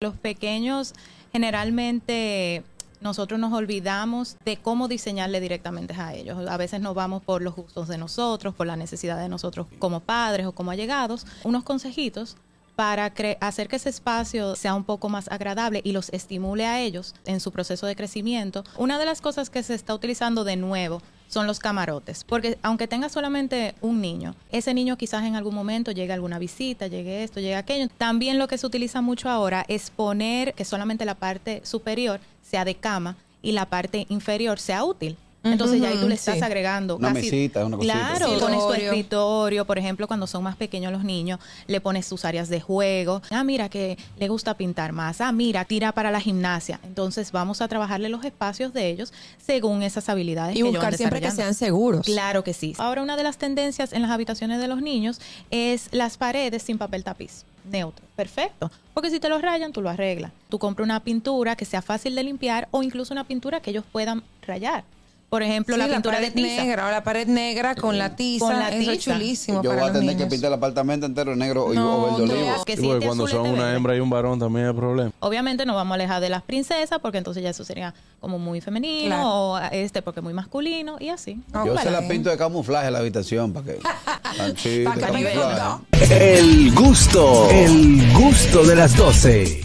Los pequeños generalmente nosotros nos olvidamos de cómo diseñarle directamente a ellos. A veces nos vamos por los gustos de nosotros, por la necesidad de nosotros como padres o como allegados. Unos consejitos para hacer que ese espacio sea un poco más agradable y los estimule a ellos en su proceso de crecimiento. Una de las cosas que se está utilizando de nuevo son los camarotes, porque aunque tenga solamente un niño, ese niño quizás en algún momento llegue a alguna visita, llegue esto, llegue aquello. También lo que se utiliza mucho ahora es poner que solamente la parte superior sea de cama y la parte inferior sea útil. Entonces ya ahí tú le estás agregando una mesita, una cosita. Claro, pones tu escritorio, por ejemplo, cuando son más pequeños los niños, le pones sus áreas de juego. Ah, mira que le gusta pintar más. Ah, mira, tira para la gimnasia. Entonces vamos a trabajarle los espacios de ellos según esas habilidades y buscar siempre que sean seguros. Claro que sí. Ahora una de las tendencias en las habitaciones de los niños es las paredes sin papel tapiz neutro. Perfecto. Porque si te lo rayan, tú lo arreglas. Tú compras una pintura que sea fácil de limpiar o incluso una pintura que ellos puedan rayar. Por ejemplo, la, pintura de tiza. negra o la pared negra con la tiza. Con la Eso es chulísimo. Yo voy a tener que pintar el apartamento entero negro o verde olivo. Que cuando son una hembra y un varón también hay problema. Obviamente no vamos a alejar de las princesas porque entonces ya eso sería como muy femenino o este porque muy masculino y así. Yo se la pinto de camuflaje en la habitación para que... el gusto, el gusto de las 12.